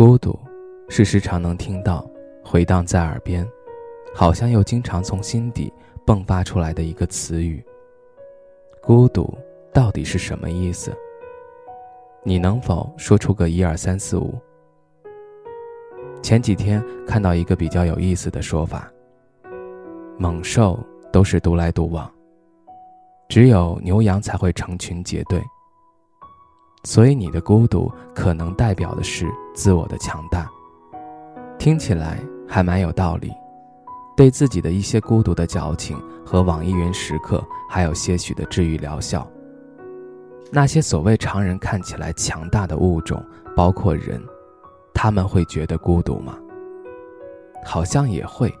孤独，是时常能听到、回荡在耳边，好像又经常从心底迸发出来的一个词语。孤独到底是什么意思？你能否说出个一二三四五？前几天看到一个比较有意思的说法：猛兽都是独来独往，只有牛羊才会成群结队。所以，你的孤独可能代表的是自我的强大。听起来还蛮有道理。对自己的一些孤独的矫情和网易云时刻，还有些许的治愈疗效。那些所谓常人看起来强大的物种，包括人，他们会觉得孤独吗？好像也会，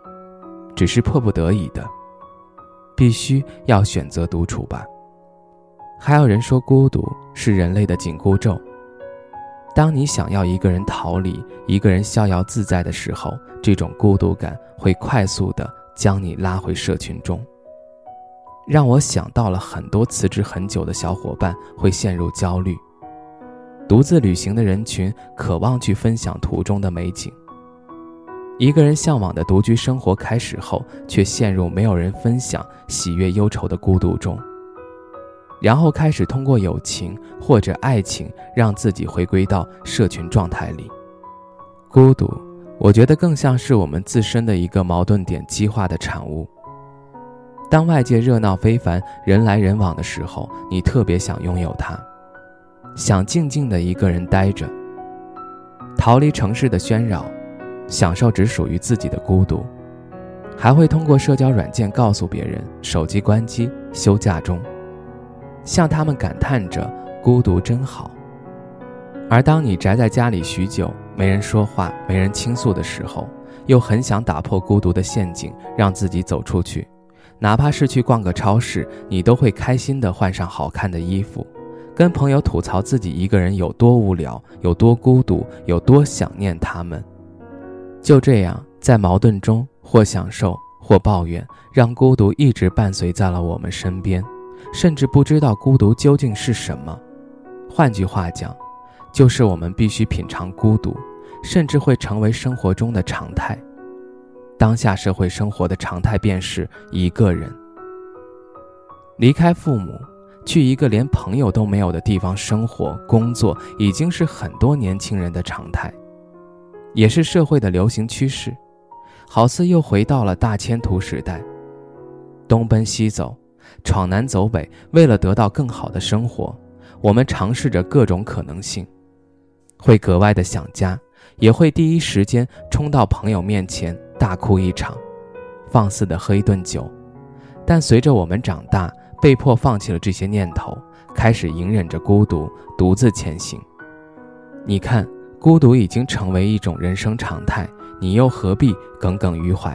只是迫不得已的，必须要选择独处吧。还有人说，孤独是人类的紧箍咒。当你想要一个人逃离，一个人逍遥自在的时候，这种孤独感会快速的将你拉回社群中。让我想到了很多辞职很久的小伙伴会陷入焦虑。独自旅行的人群渴望去分享途中的美景。一个人向往的独居生活开始后，却陷入没有人分享喜悦忧愁的孤独中。然后开始通过友情或者爱情，让自己回归到社群状态里。孤独，我觉得更像是我们自身的一个矛盾点激化的产物。当外界热闹非凡、人来人往的时候，你特别想拥有它，想静静的一个人待着，逃离城市的喧扰，享受只属于自己的孤独。还会通过社交软件告诉别人：手机关机，休假中。向他们感叹着孤独真好。而当你宅在家里许久，没人说话，没人倾诉的时候，又很想打破孤独的陷阱，让自己走出去，哪怕是去逛个超市，你都会开心地换上好看的衣服，跟朋友吐槽自己一个人有多无聊，有多孤独，有多想念他们。就这样，在矛盾中或享受或抱怨，让孤独一直伴随在了我们身边。甚至不知道孤独究竟是什么，换句话讲，就是我们必须品尝孤独，甚至会成为生活中的常态。当下社会生活的常态便是一个人离开父母，去一个连朋友都没有的地方生活、工作，已经是很多年轻人的常态，也是社会的流行趋势，好似又回到了大迁徙时代，东奔西走。闯南走北，为了得到更好的生活，我们尝试着各种可能性，会格外的想家，也会第一时间冲到朋友面前大哭一场，放肆的喝一顿酒。但随着我们长大，被迫放弃了这些念头，开始隐忍着孤独，独自前行。你看，孤独已经成为一种人生常态，你又何必耿耿于怀，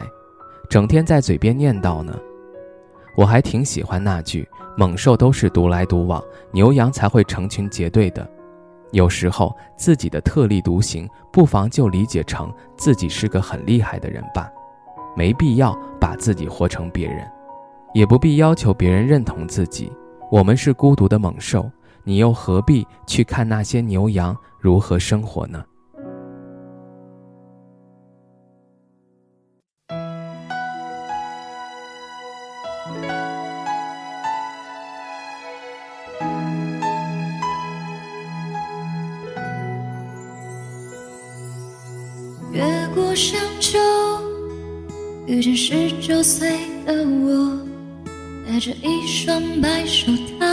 整天在嘴边念叨呢？我还挺喜欢那句“猛兽都是独来独往，牛羊才会成群结队的”。有时候自己的特立独行，不妨就理解成自己是个很厉害的人吧，没必要把自己活成别人，也不必要求别人认同自己。我们是孤独的猛兽，你又何必去看那些牛羊如何生活呢？越过山丘，遇见十九岁的我，戴着一双白手套，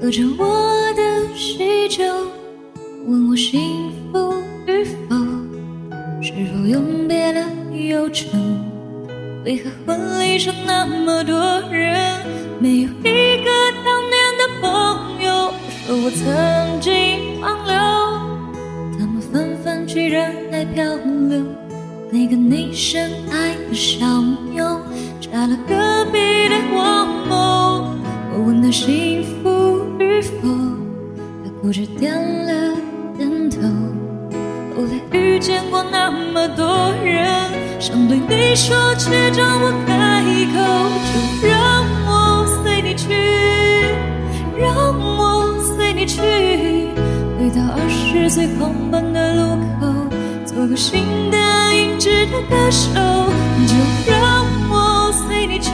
喝着我的喜酒，问我幸福与否，是否永别了忧愁？为何婚礼上那么多人，没有一个当年的朋友？说我曾经放流。居然还漂流。那个你深爱的小妞，扎了隔壁的花某。我问他幸福与否，他哭着点了点头。后来遇见过那么多人，想对你说，却找我开口。就让我随你去，让我随你去，回到二十岁狂奔的路口，做个新的。值的歌手，就让我随你去，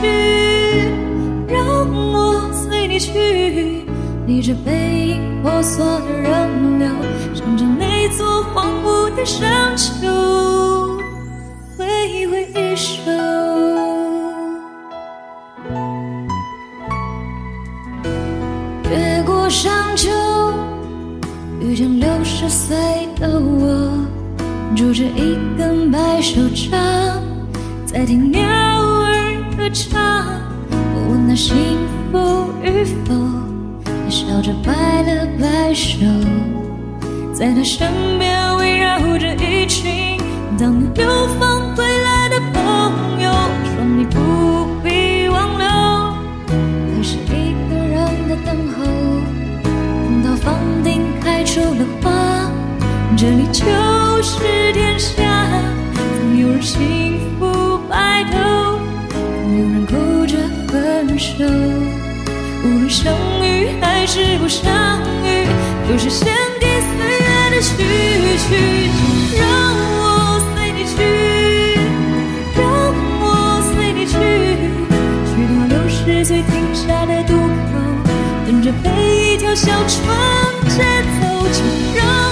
让我随你去。逆着背影婆娑的人流，想着那座荒芜的山丘，一首。越过山丘，遇见六十岁的我。拄着一根白手杖，在听鸟儿歌唱。我问他幸福与否，他笑着摆了摆手，在他身边围绕着一群当年幸福白头，有人哭着分手。无论相遇还是不相遇，都是献给岁月的序曲。让我随你去，让我随你去，去到六十岁停下的渡口，等着被一条小船接走。就让。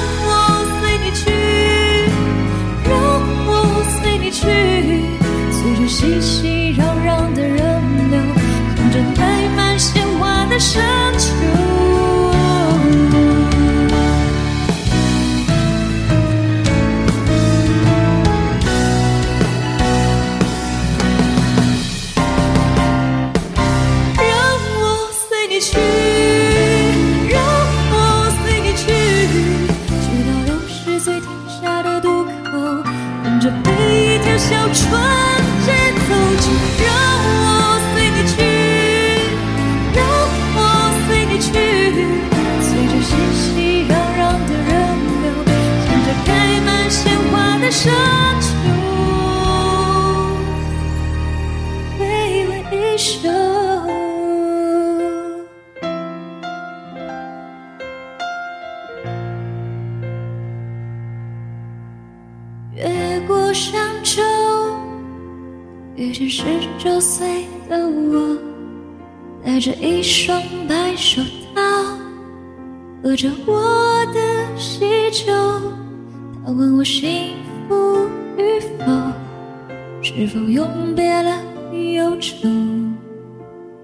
山丘，微微一首。越过山丘，遇见十九岁的我，戴着一双白手套，喝着我的喜酒。他问我幸。是否永别了忧愁？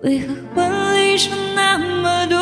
为何婚礼上那么多